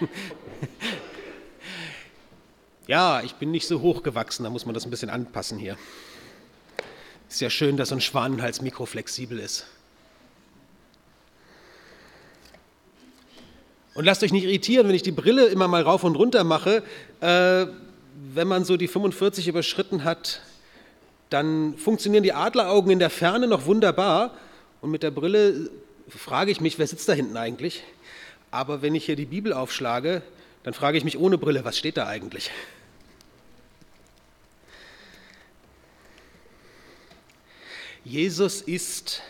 Ja, ich bin nicht so hoch gewachsen, da muss man das ein bisschen anpassen hier. Ist ja schön, dass so ein Schwanenhals-Mikro flexibel ist. Und lasst euch nicht irritieren, wenn ich die Brille immer mal rauf und runter mache. Äh, wenn man so die 45 überschritten hat, dann funktionieren die Adleraugen in der Ferne noch wunderbar. Und mit der Brille frage ich mich, wer sitzt da hinten eigentlich? Aber wenn ich hier die Bibel aufschlage, dann frage ich mich ohne Brille, was steht da eigentlich? Jesus ist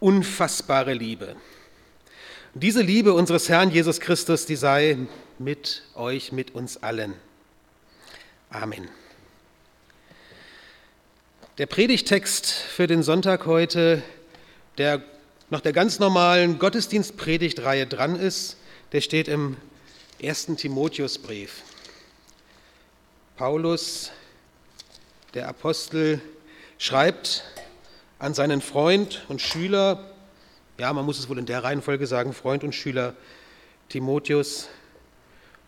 unfassbare Liebe. Diese Liebe unseres Herrn Jesus Christus, die sei mit euch, mit uns allen. Amen. Der Predigtext für den Sonntag heute, der nach der ganz normalen Gottesdienstpredigtreihe dran ist, der steht im ersten Timotheusbrief. Paulus, der Apostel, schreibt an seinen Freund und Schüler, ja, man muss es wohl in der Reihenfolge sagen, Freund und Schüler Timotheus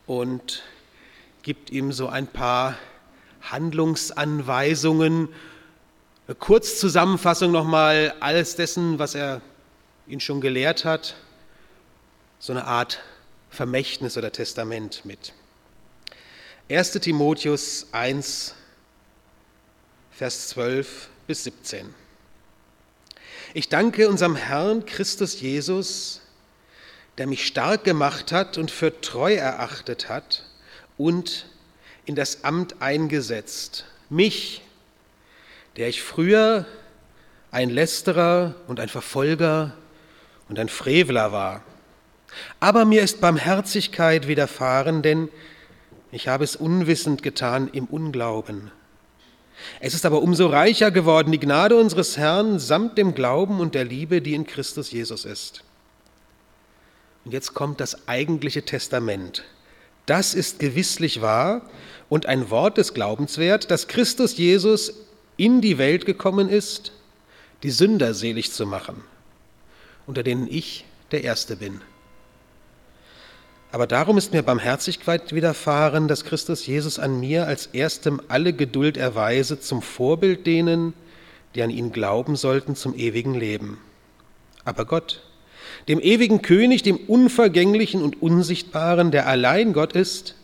und gibt ihm so ein paar Handlungsanweisungen, eine Kurzzusammenfassung nochmal alles dessen, was er ihn schon gelehrt hat, so eine Art Vermächtnis oder Testament mit. 1 Timotheus 1, Vers 12 bis 17. Ich danke unserem Herrn Christus Jesus, der mich stark gemacht hat und für treu erachtet hat und in das Amt eingesetzt. Mich, der ich früher ein Lästerer und ein Verfolger und ein Frevler war. Aber mir ist Barmherzigkeit widerfahren, denn ich habe es unwissend getan im Unglauben. Es ist aber umso reicher geworden, die Gnade unseres Herrn samt dem Glauben und der Liebe, die in Christus Jesus ist. Und jetzt kommt das eigentliche Testament. Das ist gewisslich wahr und ein Wort des Glaubens wert, dass Christus Jesus in die Welt gekommen ist, die Sünder selig zu machen, unter denen ich der Erste bin. Aber darum ist mir Barmherzigkeit widerfahren, dass Christus Jesus an mir als erstem alle Geduld erweise zum Vorbild denen, die an ihn glauben sollten zum ewigen Leben. Aber Gott, dem ewigen König, dem Unvergänglichen und Unsichtbaren, der allein Gott ist,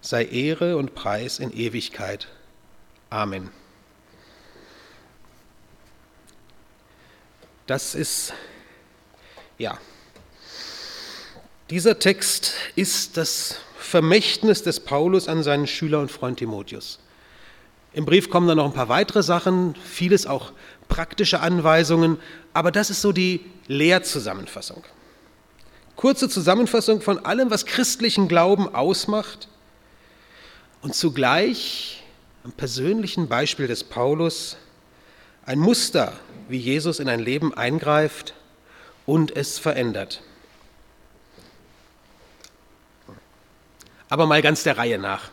sei Ehre und Preis in Ewigkeit. Amen. Das ist, ja, dieser Text ist das Vermächtnis des Paulus an seinen Schüler und Freund Timotheus. Im Brief kommen dann noch ein paar weitere Sachen, vieles auch praktische Anweisungen, aber das ist so die Lehrzusammenfassung. Kurze Zusammenfassung von allem, was christlichen Glauben ausmacht und zugleich am persönlichen Beispiel des Paulus ein Muster, wie Jesus in ein Leben eingreift und es verändert. Aber mal ganz der Reihe nach.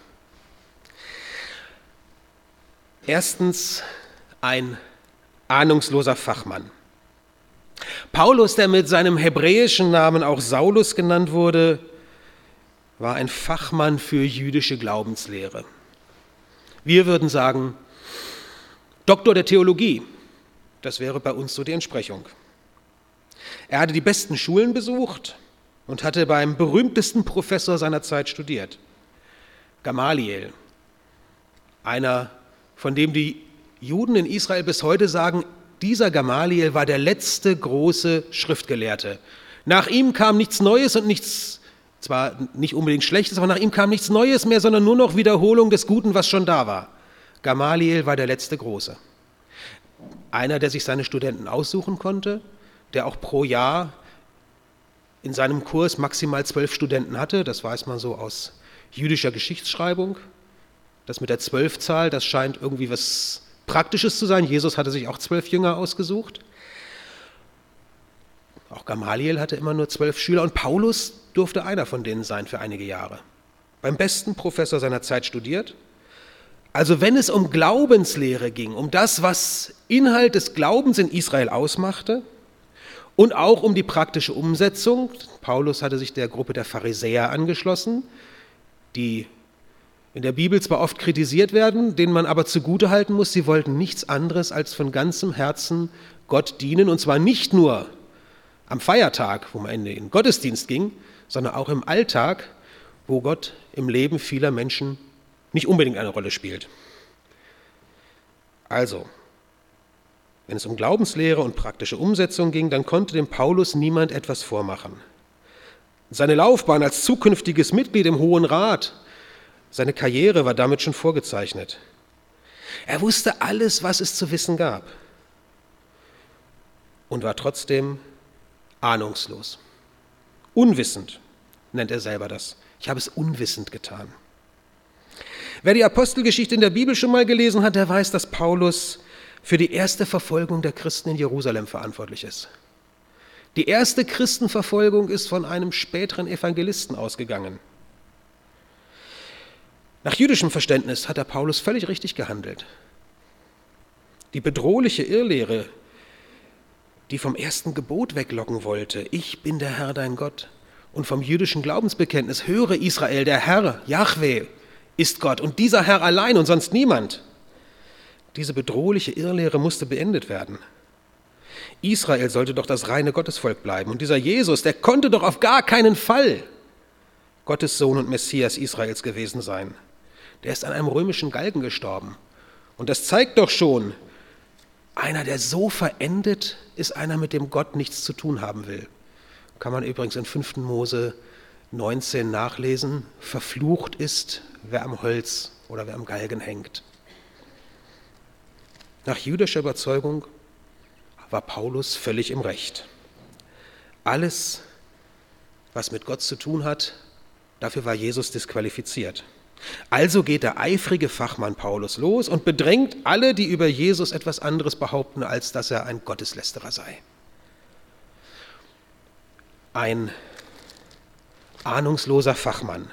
Erstens ein ahnungsloser Fachmann. Paulus, der mit seinem hebräischen Namen auch Saulus genannt wurde, war ein Fachmann für jüdische Glaubenslehre. Wir würden sagen, Doktor der Theologie, das wäre bei uns so die Entsprechung. Er hatte die besten Schulen besucht, und hatte beim berühmtesten Professor seiner Zeit studiert, Gamaliel, einer, von dem die Juden in Israel bis heute sagen, dieser Gamaliel war der letzte große Schriftgelehrte. Nach ihm kam nichts Neues und nichts, zwar nicht unbedingt Schlechtes, aber nach ihm kam nichts Neues mehr, sondern nur noch Wiederholung des Guten, was schon da war. Gamaliel war der letzte Große. Einer, der sich seine Studenten aussuchen konnte, der auch pro Jahr in seinem Kurs maximal zwölf Studenten hatte. Das weiß man so aus jüdischer Geschichtsschreibung. Das mit der Zwölfzahl, das scheint irgendwie was Praktisches zu sein. Jesus hatte sich auch zwölf Jünger ausgesucht. Auch Gamaliel hatte immer nur zwölf Schüler und Paulus durfte einer von denen sein für einige Jahre. Beim besten Professor seiner Zeit studiert. Also wenn es um Glaubenslehre ging, um das, was Inhalt des Glaubens in Israel ausmachte, und auch um die praktische Umsetzung. Paulus hatte sich der Gruppe der Pharisäer angeschlossen, die in der Bibel zwar oft kritisiert werden, denen man aber zugutehalten muss, sie wollten nichts anderes als von ganzem Herzen Gott dienen, und zwar nicht nur am Feiertag, wo man in den Gottesdienst ging, sondern auch im Alltag, wo Gott im Leben vieler Menschen nicht unbedingt eine Rolle spielt. Also, wenn es um Glaubenslehre und praktische Umsetzung ging, dann konnte dem Paulus niemand etwas vormachen. Seine Laufbahn als zukünftiges Mitglied im Hohen Rat, seine Karriere war damit schon vorgezeichnet. Er wusste alles, was es zu wissen gab und war trotzdem ahnungslos. Unwissend nennt er selber das. Ich habe es unwissend getan. Wer die Apostelgeschichte in der Bibel schon mal gelesen hat, der weiß, dass Paulus für die erste Verfolgung der Christen in Jerusalem verantwortlich ist. Die erste Christenverfolgung ist von einem späteren Evangelisten ausgegangen. Nach jüdischem Verständnis hat der Paulus völlig richtig gehandelt. Die bedrohliche Irrlehre, die vom ersten Gebot weglocken wollte, ich bin der Herr dein Gott, und vom jüdischen Glaubensbekenntnis, höre Israel, der Herr, Yahweh, ist Gott und dieser Herr allein und sonst niemand. Diese bedrohliche Irrlehre musste beendet werden. Israel sollte doch das reine Gottesvolk bleiben und dieser Jesus, der konnte doch auf gar keinen Fall Gottes Sohn und Messias Israels gewesen sein. Der ist an einem römischen Galgen gestorben. Und das zeigt doch schon, einer, der so verendet, ist einer, mit dem Gott nichts zu tun haben will. Kann man übrigens in 5. Mose 19 nachlesen. Verflucht ist, wer am Holz oder wer am Galgen hängt. Nach jüdischer Überzeugung war Paulus völlig im Recht. Alles, was mit Gott zu tun hat, dafür war Jesus disqualifiziert. Also geht der eifrige Fachmann Paulus los und bedrängt alle, die über Jesus etwas anderes behaupten, als dass er ein Gotteslästerer sei. Ein ahnungsloser Fachmann.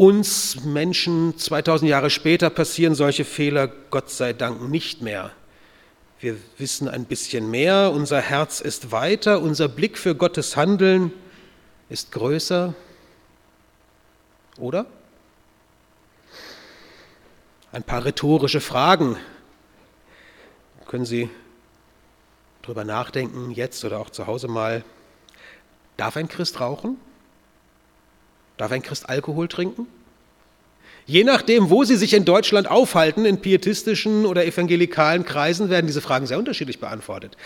Uns Menschen 2000 Jahre später passieren solche Fehler Gott sei Dank nicht mehr. Wir wissen ein bisschen mehr, unser Herz ist weiter, unser Blick für Gottes Handeln ist größer. Oder? Ein paar rhetorische Fragen. Können Sie darüber nachdenken, jetzt oder auch zu Hause mal. Darf ein Christ rauchen? Darf ein Christ Alkohol trinken? Je nachdem, wo Sie sich in Deutschland aufhalten, in pietistischen oder evangelikalen Kreisen, werden diese Fragen sehr unterschiedlich beantwortet.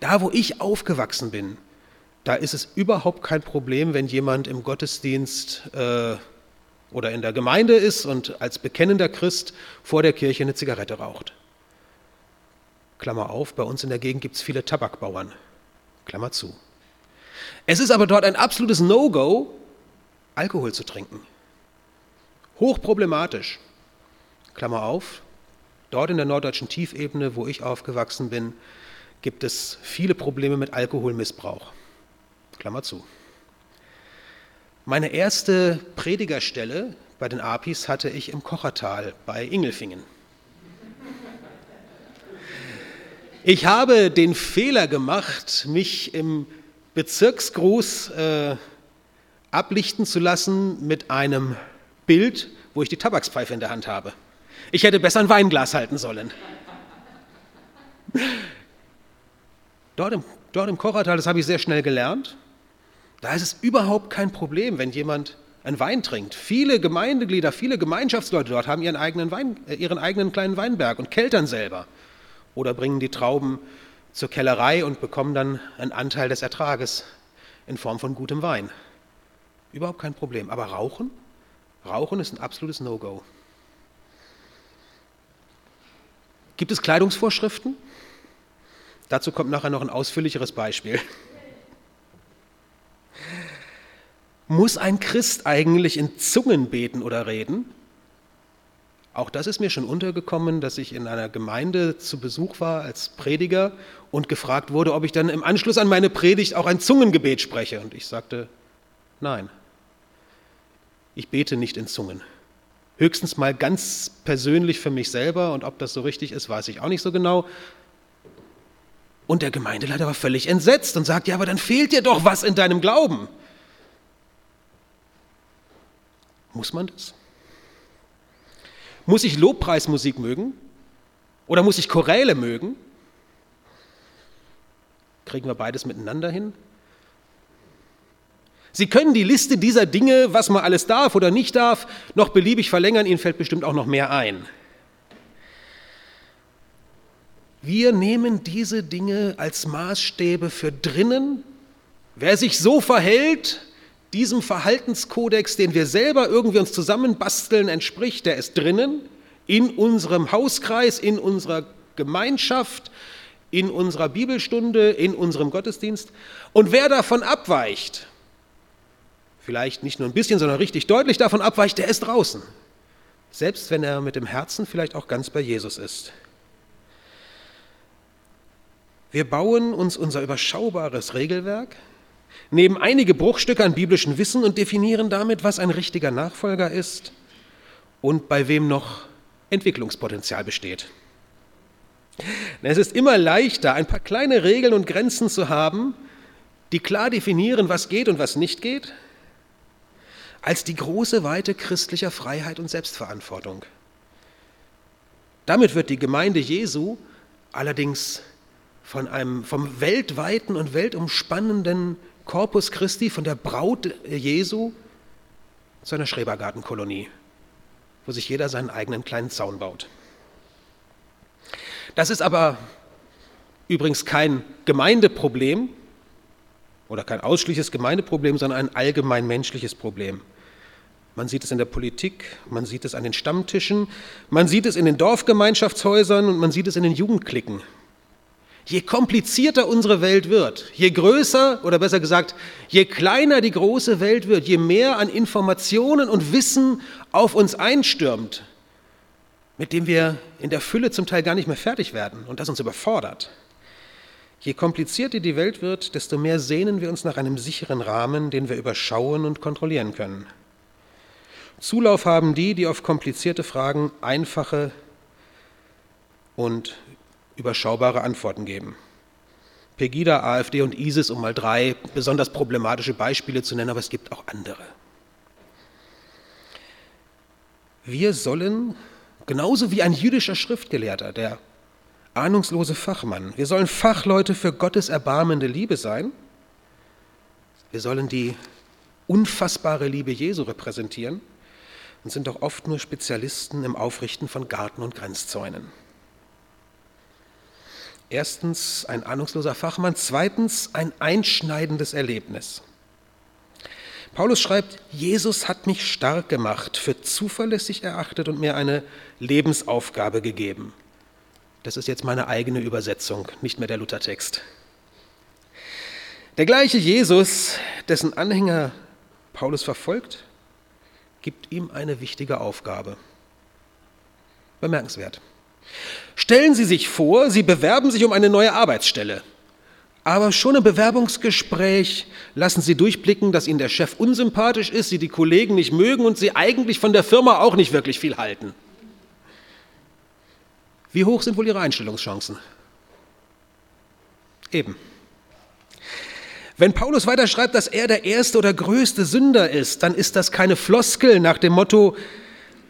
Da, wo ich aufgewachsen bin, da ist es überhaupt kein Problem, wenn jemand im Gottesdienst äh, oder in der Gemeinde ist und als bekennender Christ vor der Kirche eine Zigarette raucht. Klammer auf, bei uns in der Gegend gibt es viele Tabakbauern. Klammer zu. Es ist aber dort ein absolutes No-Go, Alkohol zu trinken. Hochproblematisch. Klammer auf, dort in der norddeutschen Tiefebene, wo ich aufgewachsen bin, gibt es viele Probleme mit Alkoholmissbrauch. Klammer zu. Meine erste Predigerstelle bei den Apis hatte ich im Kochertal bei Ingelfingen. Ich habe den Fehler gemacht, mich im Bezirksgruß äh, ablichten zu lassen mit einem Bild, wo ich die Tabakspfeife in der Hand habe. Ich hätte besser ein Weinglas halten sollen. Dort im, dort im Kochertal, das habe ich sehr schnell gelernt, da ist es überhaupt kein Problem, wenn jemand einen Wein trinkt. Viele Gemeindeglieder, viele Gemeinschaftsleute dort haben ihren eigenen, Wein, äh, ihren eigenen kleinen Weinberg und keltern selber. Oder bringen die Trauben zur Kellerei und bekommen dann einen Anteil des Ertrages in Form von gutem Wein. Überhaupt kein Problem. Aber Rauchen? Rauchen ist ein absolutes No-Go. Gibt es Kleidungsvorschriften? Dazu kommt nachher noch ein ausführlicheres Beispiel. Muss ein Christ eigentlich in Zungen beten oder reden? Auch das ist mir schon untergekommen, dass ich in einer Gemeinde zu Besuch war als Prediger und gefragt wurde, ob ich dann im Anschluss an meine Predigt auch ein Zungengebet spreche. Und ich sagte, nein, ich bete nicht in Zungen. Höchstens mal ganz persönlich für mich selber und ob das so richtig ist, weiß ich auch nicht so genau. Und der Gemeindeleiter war völlig entsetzt und sagt, ja, aber dann fehlt dir doch was in deinem Glauben. Muss man das? Muss ich Lobpreismusik mögen? Oder muss ich Choräle mögen? Kriegen wir beides miteinander hin? Sie können die Liste dieser Dinge, was man alles darf oder nicht darf, noch beliebig verlängern. Ihnen fällt bestimmt auch noch mehr ein. Wir nehmen diese Dinge als Maßstäbe für drinnen. Wer sich so verhält, diesem Verhaltenskodex, den wir selber irgendwie uns zusammenbasteln, entspricht, der ist drinnen, in unserem Hauskreis, in unserer Gemeinschaft, in unserer Bibelstunde, in unserem Gottesdienst. Und wer davon abweicht, vielleicht nicht nur ein bisschen, sondern richtig deutlich davon abweicht, der ist draußen. Selbst wenn er mit dem Herzen vielleicht auch ganz bei Jesus ist. Wir bauen uns unser überschaubares Regelwerk, nehmen einige Bruchstücke an biblischem Wissen und definieren damit, was ein richtiger Nachfolger ist und bei wem noch Entwicklungspotenzial besteht. Es ist immer leichter, ein paar kleine Regeln und Grenzen zu haben, die klar definieren, was geht und was nicht geht, als die große Weite christlicher Freiheit und Selbstverantwortung. Damit wird die Gemeinde Jesu allerdings von einem, vom weltweiten und weltumspannenden Corpus Christi, von der Braut Jesu zu einer Schrebergartenkolonie, wo sich jeder seinen eigenen kleinen Zaun baut. Das ist aber übrigens kein Gemeindeproblem oder kein ausschließliches Gemeindeproblem, sondern ein allgemein menschliches Problem. Man sieht es in der Politik, man sieht es an den Stammtischen, man sieht es in den Dorfgemeinschaftshäusern und man sieht es in den Jugendklicken. Je komplizierter unsere Welt wird, je größer oder besser gesagt, je kleiner die große Welt wird, je mehr an Informationen und Wissen auf uns einstürmt, mit dem wir in der Fülle zum Teil gar nicht mehr fertig werden und das uns überfordert. Je komplizierter die Welt wird, desto mehr sehnen wir uns nach einem sicheren Rahmen, den wir überschauen und kontrollieren können. Zulauf haben die, die auf komplizierte Fragen einfache und überschaubare Antworten geben. Pegida, AfD und ISIS, um mal drei besonders problematische Beispiele zu nennen, aber es gibt auch andere. Wir sollen, genauso wie ein jüdischer Schriftgelehrter, der ahnungslose Fachmann, wir sollen Fachleute für Gottes erbarmende Liebe sein. Wir sollen die unfassbare Liebe Jesu repräsentieren und sind doch oft nur Spezialisten im Aufrichten von Garten- und Grenzzäunen. Erstens ein ahnungsloser Fachmann, zweitens ein einschneidendes Erlebnis. Paulus schreibt, Jesus hat mich stark gemacht, für zuverlässig erachtet und mir eine Lebensaufgabe gegeben. Das ist jetzt meine eigene Übersetzung, nicht mehr der Luthertext. Der gleiche Jesus, dessen Anhänger Paulus verfolgt, gibt ihm eine wichtige Aufgabe. Bemerkenswert. Stellen Sie sich vor, Sie bewerben sich um eine neue Arbeitsstelle. Aber schon im Bewerbungsgespräch lassen Sie durchblicken, dass Ihnen der Chef unsympathisch ist, Sie die Kollegen nicht mögen und Sie eigentlich von der Firma auch nicht wirklich viel halten. Wie hoch sind wohl Ihre Einstellungschancen? Eben. Wenn Paulus weiter schreibt, dass er der erste oder größte Sünder ist, dann ist das keine Floskel nach dem Motto,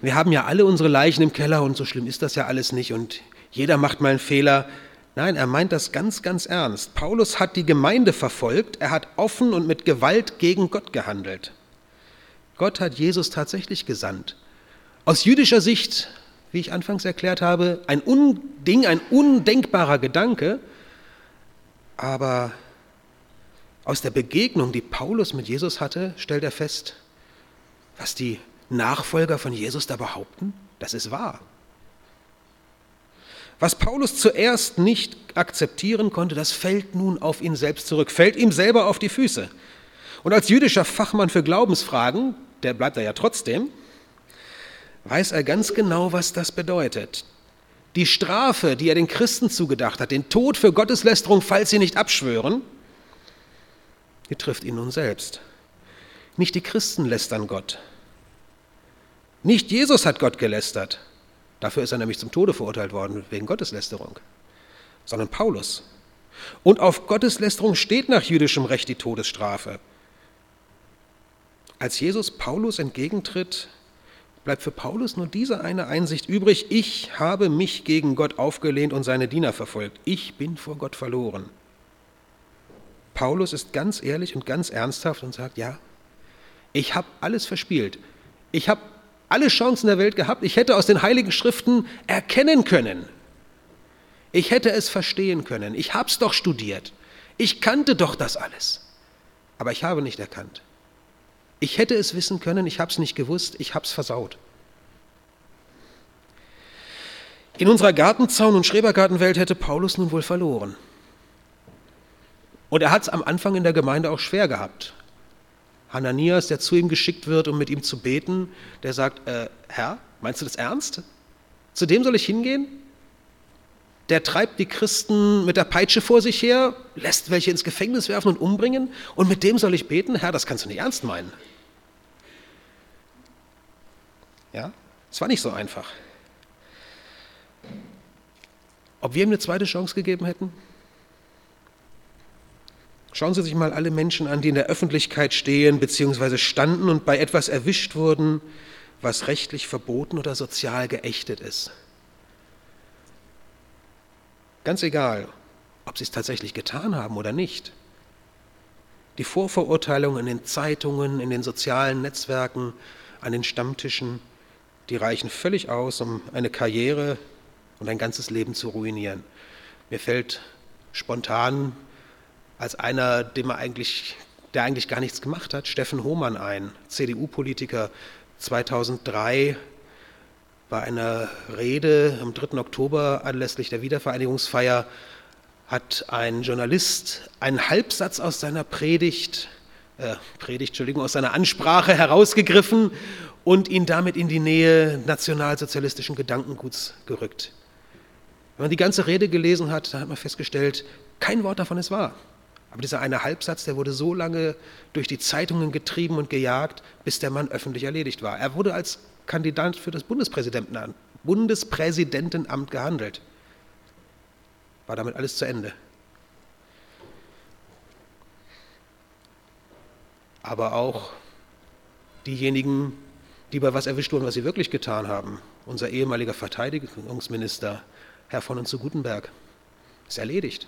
wir haben ja alle unsere Leichen im Keller und so schlimm ist das ja alles nicht und jeder macht mal einen Fehler. Nein, er meint das ganz, ganz ernst. Paulus hat die Gemeinde verfolgt, er hat offen und mit Gewalt gegen Gott gehandelt. Gott hat Jesus tatsächlich gesandt. Aus jüdischer Sicht, wie ich anfangs erklärt habe, ein Unding, ein undenkbarer Gedanke, aber aus der Begegnung, die Paulus mit Jesus hatte, stellt er fest, was die Nachfolger von Jesus da behaupten? Das ist wahr. Was Paulus zuerst nicht akzeptieren konnte, das fällt nun auf ihn selbst zurück, fällt ihm selber auf die Füße. Und als jüdischer Fachmann für Glaubensfragen, der bleibt er ja trotzdem, weiß er ganz genau, was das bedeutet. Die Strafe, die er den Christen zugedacht hat, den Tod für Gotteslästerung, falls sie nicht abschwören, die trifft ihn nun selbst. Nicht die Christen lästern Gott, nicht Jesus hat Gott gelästert. Dafür ist er nämlich zum Tode verurteilt worden wegen Gotteslästerung. Sondern Paulus. Und auf Gotteslästerung steht nach jüdischem Recht die Todesstrafe. Als Jesus Paulus entgegentritt, bleibt für Paulus nur diese eine Einsicht übrig, ich habe mich gegen Gott aufgelehnt und seine Diener verfolgt. Ich bin vor Gott verloren. Paulus ist ganz ehrlich und ganz ernsthaft und sagt, ja, ich habe alles verspielt. Ich habe alle Chancen der Welt gehabt. Ich hätte aus den heiligen Schriften erkennen können. Ich hätte es verstehen können. Ich habe es doch studiert. Ich kannte doch das alles. Aber ich habe nicht erkannt. Ich hätte es wissen können, ich habe es nicht gewusst, ich habe es versaut. In unserer Gartenzaun- und Schrebergartenwelt hätte Paulus nun wohl verloren. Und er hat es am Anfang in der Gemeinde auch schwer gehabt. Hananias, der zu ihm geschickt wird, um mit ihm zu beten, der sagt, äh, Herr, meinst du das ernst? Zu dem soll ich hingehen? Der treibt die Christen mit der Peitsche vor sich her, lässt welche ins Gefängnis werfen und umbringen, und mit dem soll ich beten? Herr, das kannst du nicht ernst meinen. Ja, es war nicht so einfach. Ob wir ihm eine zweite Chance gegeben hätten? Schauen Sie sich mal alle Menschen an, die in der Öffentlichkeit stehen bzw. standen und bei etwas erwischt wurden, was rechtlich verboten oder sozial geächtet ist. Ganz egal, ob sie es tatsächlich getan haben oder nicht. Die Vorverurteilungen in den Zeitungen, in den sozialen Netzwerken, an den Stammtischen, die reichen völlig aus, um eine Karriere und ein ganzes Leben zu ruinieren. Mir fällt spontan als einer, dem er eigentlich, der eigentlich gar nichts gemacht hat, Steffen Hohmann ein, CDU-Politiker 2003 bei einer Rede am 3. Oktober anlässlich der Wiedervereinigungsfeier hat ein Journalist einen Halbsatz aus seiner Predigt, äh, Predigt, Entschuldigung, aus seiner Ansprache herausgegriffen und ihn damit in die Nähe nationalsozialistischen Gedankenguts gerückt. Wenn man die ganze Rede gelesen hat, dann hat man festgestellt, kein Wort davon ist wahr. Aber dieser eine Halbsatz, der wurde so lange durch die Zeitungen getrieben und gejagt, bis der Mann öffentlich erledigt war. Er wurde als Kandidat für das Bundespräsidentenamt, Bundespräsidentenamt gehandelt. War damit alles zu Ende. Aber auch diejenigen, die bei was erwischt wurden, was sie wirklich getan haben. Unser ehemaliger Verteidigungsminister, Herr von und zu Gutenberg, ist erledigt.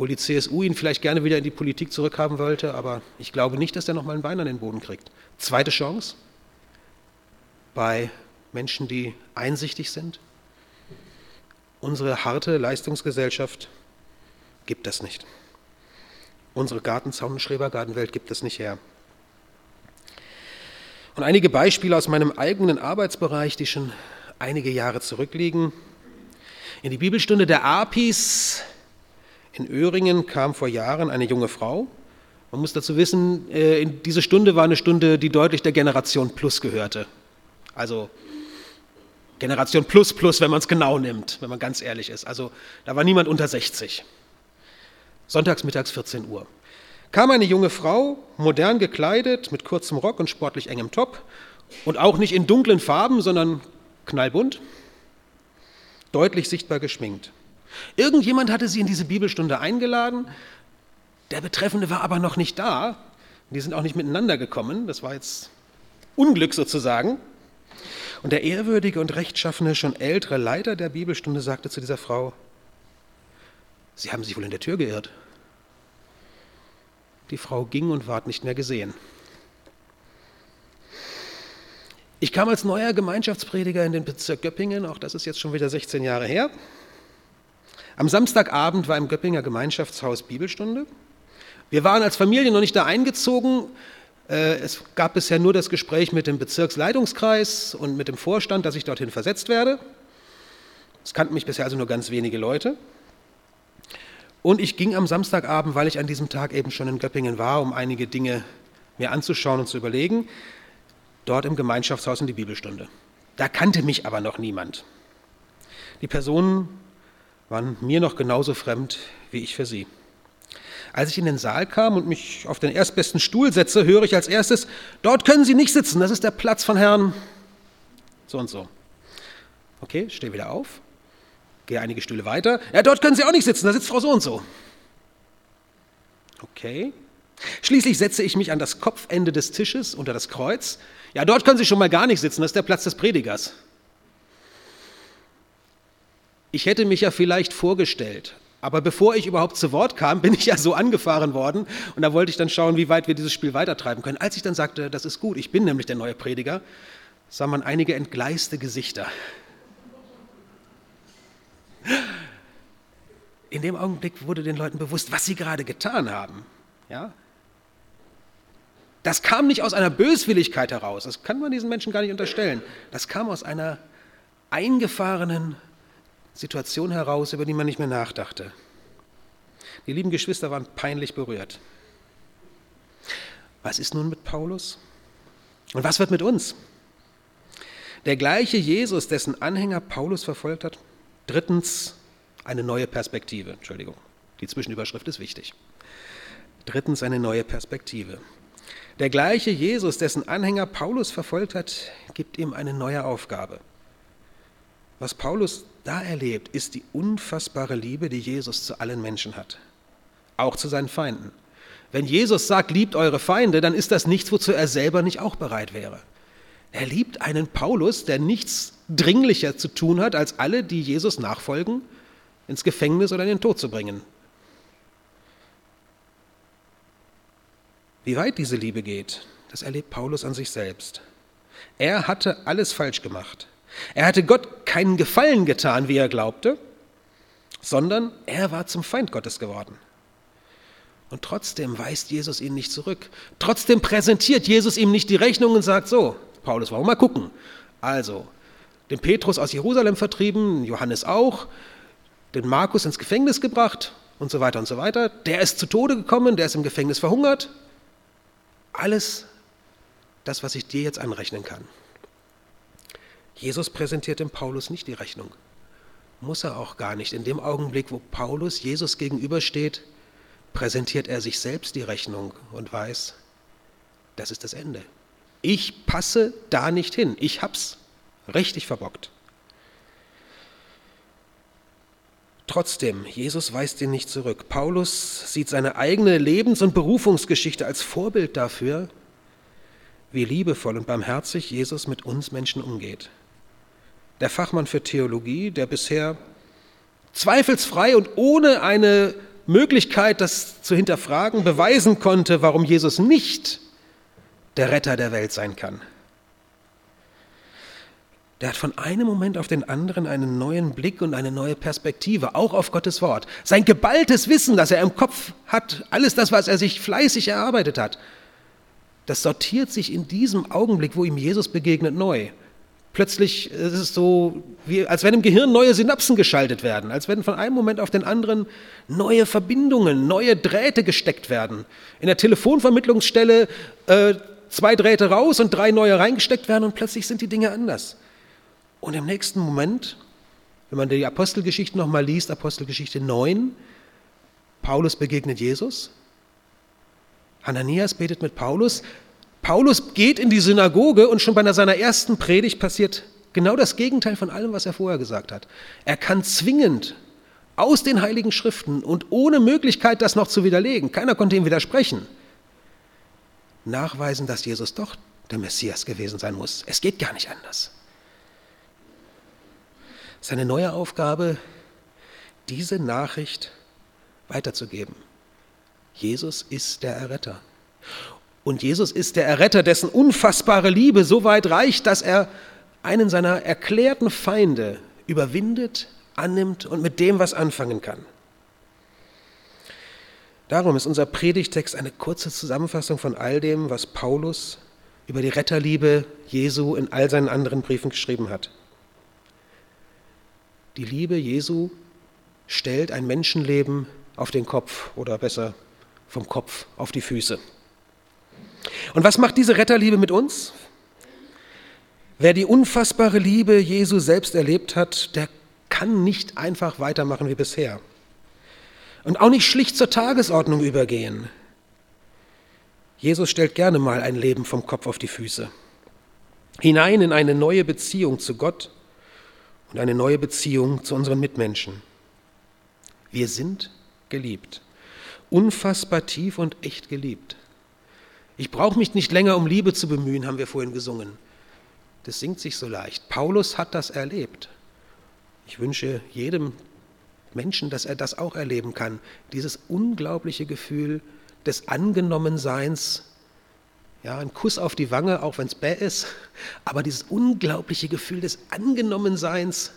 Obwohl die CSU ihn vielleicht gerne wieder in die Politik zurückhaben wollte, aber ich glaube nicht, dass er noch mal ein Bein an den Boden kriegt. Zweite Chance bei Menschen, die einsichtig sind. Unsere harte Leistungsgesellschaft gibt das nicht. Unsere Gartenzaun- und Schrebergartenwelt gibt es nicht her. Und einige Beispiele aus meinem eigenen Arbeitsbereich, die schon einige Jahre zurückliegen. In die Bibelstunde der Apis in Öhringen kam vor Jahren eine junge Frau. Man muss dazu wissen, äh, diese Stunde war eine Stunde, die deutlich der Generation Plus gehörte. Also Generation Plus Plus, wenn man es genau nimmt, wenn man ganz ehrlich ist. Also da war niemand unter 60. Sonntags mittags 14 Uhr kam eine junge Frau, modern gekleidet, mit kurzem Rock und sportlich engem Top und auch nicht in dunklen Farben, sondern knallbunt, deutlich sichtbar geschminkt. Irgendjemand hatte sie in diese Bibelstunde eingeladen, der Betreffende war aber noch nicht da. Die sind auch nicht miteinander gekommen, das war jetzt Unglück sozusagen. Und der ehrwürdige und rechtschaffene, schon ältere Leiter der Bibelstunde sagte zu dieser Frau, Sie haben sich wohl in der Tür geirrt. Die Frau ging und ward nicht mehr gesehen. Ich kam als neuer Gemeinschaftsprediger in den Bezirk Göppingen, auch das ist jetzt schon wieder 16 Jahre her. Am Samstagabend war im Göppinger Gemeinschaftshaus Bibelstunde. Wir waren als Familie noch nicht da eingezogen. Äh, es gab bisher nur das Gespräch mit dem Bezirksleitungskreis und mit dem Vorstand, dass ich dorthin versetzt werde. Es kannten mich bisher also nur ganz wenige Leute. Und ich ging am Samstagabend, weil ich an diesem Tag eben schon in Göppingen war, um einige Dinge mir anzuschauen und zu überlegen, dort im Gemeinschaftshaus in die Bibelstunde. Da kannte mich aber noch niemand. Die Personen waren mir noch genauso fremd wie ich für sie. Als ich in den Saal kam und mich auf den erstbesten Stuhl setze, höre ich als erstes, dort können Sie nicht sitzen, das ist der Platz von Herrn so und so. Okay, stehe wieder auf, Gehe einige Stühle weiter. Ja, dort können Sie auch nicht sitzen, da sitzt Frau so und so. Okay. Schließlich setze ich mich an das Kopfende des Tisches unter das Kreuz. Ja, dort können Sie schon mal gar nicht sitzen, das ist der Platz des Predigers. Ich hätte mich ja vielleicht vorgestellt, aber bevor ich überhaupt zu Wort kam, bin ich ja so angefahren worden und da wollte ich dann schauen, wie weit wir dieses Spiel weitertreiben können. Als ich dann sagte, das ist gut, ich bin nämlich der neue Prediger, sah man einige entgleiste Gesichter. In dem Augenblick wurde den Leuten bewusst, was sie gerade getan haben. Ja? Das kam nicht aus einer Böswilligkeit heraus, das kann man diesen Menschen gar nicht unterstellen. Das kam aus einer eingefahrenen Situation heraus, über die man nicht mehr nachdachte. Die lieben Geschwister waren peinlich berührt. Was ist nun mit Paulus? Und was wird mit uns? Der gleiche Jesus, dessen Anhänger Paulus verfolgt hat. Drittens, eine neue Perspektive. Entschuldigung, die Zwischenüberschrift ist wichtig. Drittens, eine neue Perspektive. Der gleiche Jesus, dessen Anhänger Paulus verfolgt hat, gibt ihm eine neue Aufgabe. Was Paulus da erlebt, ist die unfassbare Liebe, die Jesus zu allen Menschen hat, auch zu seinen Feinden. Wenn Jesus sagt, liebt eure Feinde, dann ist das nichts, wozu er selber nicht auch bereit wäre. Er liebt einen Paulus, der nichts dringlicher zu tun hat, als alle, die Jesus nachfolgen, ins Gefängnis oder in den Tod zu bringen. Wie weit diese Liebe geht, das erlebt Paulus an sich selbst. Er hatte alles falsch gemacht. Er hatte Gott keinen Gefallen getan, wie er glaubte, sondern er war zum Feind Gottes geworden. Und trotzdem weist Jesus ihn nicht zurück. Trotzdem präsentiert Jesus ihm nicht die Rechnung und sagt so, Paulus, warum mal gucken? Also, den Petrus aus Jerusalem vertrieben, Johannes auch, den Markus ins Gefängnis gebracht und so weiter und so weiter. Der ist zu Tode gekommen, der ist im Gefängnis verhungert. Alles das, was ich dir jetzt anrechnen kann. Jesus präsentiert dem Paulus nicht die Rechnung. Muss er auch gar nicht. In dem Augenblick, wo Paulus Jesus gegenübersteht, präsentiert er sich selbst die Rechnung und weiß, das ist das Ende. Ich passe da nicht hin. Ich hab's richtig verbockt. Trotzdem, Jesus weist ihn nicht zurück. Paulus sieht seine eigene Lebens- und Berufungsgeschichte als Vorbild dafür, wie liebevoll und barmherzig Jesus mit uns Menschen umgeht der Fachmann für Theologie, der bisher zweifelsfrei und ohne eine Möglichkeit, das zu hinterfragen, beweisen konnte, warum Jesus nicht der Retter der Welt sein kann. Der hat von einem Moment auf den anderen einen neuen Blick und eine neue Perspektive, auch auf Gottes Wort. Sein geballtes Wissen, das er im Kopf hat, alles das, was er sich fleißig erarbeitet hat, das sortiert sich in diesem Augenblick, wo ihm Jesus begegnet, neu. Plötzlich ist es so, wie, als wenn im Gehirn neue Synapsen geschaltet werden, als wenn von einem Moment auf den anderen neue Verbindungen, neue Drähte gesteckt werden. In der Telefonvermittlungsstelle äh, zwei Drähte raus und drei neue reingesteckt werden und plötzlich sind die Dinge anders. Und im nächsten Moment, wenn man die Apostelgeschichte nochmal liest, Apostelgeschichte 9, Paulus begegnet Jesus, Hananias betet mit Paulus, Paulus geht in die Synagoge und schon bei seiner ersten Predigt passiert genau das Gegenteil von allem, was er vorher gesagt hat. Er kann zwingend aus den heiligen Schriften und ohne Möglichkeit, das noch zu widerlegen, keiner konnte ihm widersprechen, nachweisen, dass Jesus doch der Messias gewesen sein muss. Es geht gar nicht anders. Seine neue Aufgabe, diese Nachricht weiterzugeben. Jesus ist der Erretter. Und Jesus ist der Erretter, dessen unfassbare Liebe so weit reicht, dass er einen seiner erklärten Feinde überwindet, annimmt und mit dem was anfangen kann. Darum ist unser Predigtext eine kurze Zusammenfassung von all dem, was Paulus über die Retterliebe Jesu in all seinen anderen Briefen geschrieben hat. Die Liebe Jesu stellt ein Menschenleben auf den Kopf oder besser vom Kopf auf die Füße. Und was macht diese Retterliebe mit uns? Wer die unfassbare Liebe Jesu selbst erlebt hat, der kann nicht einfach weitermachen wie bisher. Und auch nicht schlicht zur Tagesordnung übergehen. Jesus stellt gerne mal ein Leben vom Kopf auf die Füße. Hinein in eine neue Beziehung zu Gott und eine neue Beziehung zu unseren Mitmenschen. Wir sind geliebt, unfassbar tief und echt geliebt. Ich brauche mich nicht länger um Liebe zu bemühen, haben wir vorhin gesungen. Das singt sich so leicht. Paulus hat das erlebt. Ich wünsche jedem Menschen, dass er das auch erleben kann. Dieses unglaubliche Gefühl des Angenommenseins. Ja, ein Kuss auf die Wange, auch wenn es bäh ist, aber dieses unglaubliche Gefühl des Angenommenseins,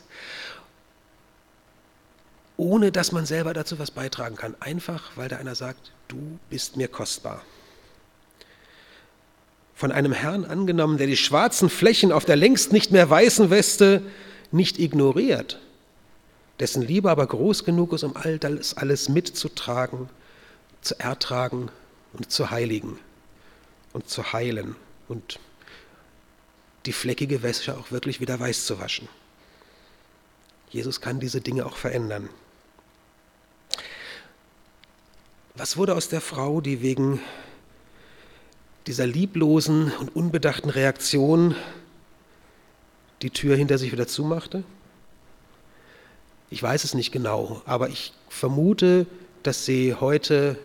ohne dass man selber dazu was beitragen kann. Einfach, weil da einer sagt, du bist mir kostbar. Von einem Herrn angenommen, der die schwarzen Flächen auf der längst nicht mehr weißen Weste nicht ignoriert, dessen Liebe aber groß genug ist, um all das alles mitzutragen, zu ertragen und zu heiligen und zu heilen und die fleckige Wäsche auch wirklich wieder weiß zu waschen. Jesus kann diese Dinge auch verändern. Was wurde aus der Frau, die wegen dieser lieblosen und unbedachten Reaktion die Tür hinter sich wieder zumachte? Ich weiß es nicht genau, aber ich vermute, dass sie heute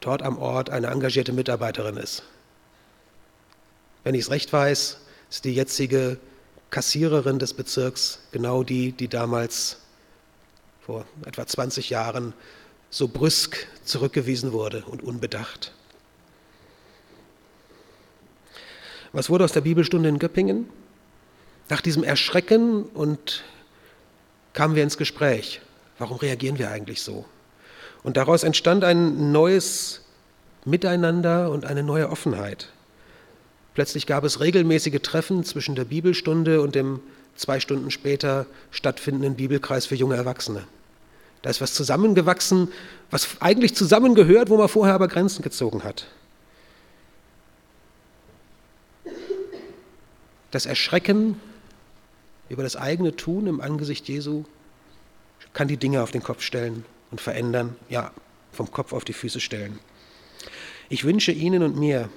dort am Ort eine engagierte Mitarbeiterin ist. Wenn ich es recht weiß, ist die jetzige Kassiererin des Bezirks genau die, die damals vor etwa 20 Jahren so brüsk zurückgewiesen wurde und unbedacht. Was wurde aus der Bibelstunde in Göppingen? Nach diesem Erschrecken und kamen wir ins Gespräch. Warum reagieren wir eigentlich so? Und daraus entstand ein neues Miteinander und eine neue Offenheit. Plötzlich gab es regelmäßige Treffen zwischen der Bibelstunde und dem zwei Stunden später stattfindenden Bibelkreis für junge Erwachsene. Da ist was zusammengewachsen, was eigentlich zusammengehört, wo man vorher aber Grenzen gezogen hat. Das Erschrecken über das eigene Tun im Angesicht Jesu kann die Dinge auf den Kopf stellen und verändern, ja, vom Kopf auf die Füße stellen. Ich wünsche Ihnen und mir,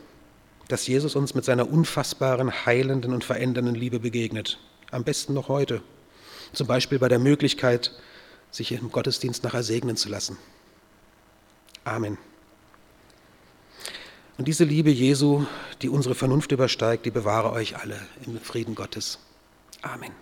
dass Jesus uns mit seiner unfassbaren, heilenden und verändernden Liebe begegnet. Am besten noch heute. Zum Beispiel bei der Möglichkeit, sich im Gottesdienst nachher segnen zu lassen. Amen. Und diese Liebe Jesu, die unsere Vernunft übersteigt, die bewahre euch alle im Frieden Gottes. Amen.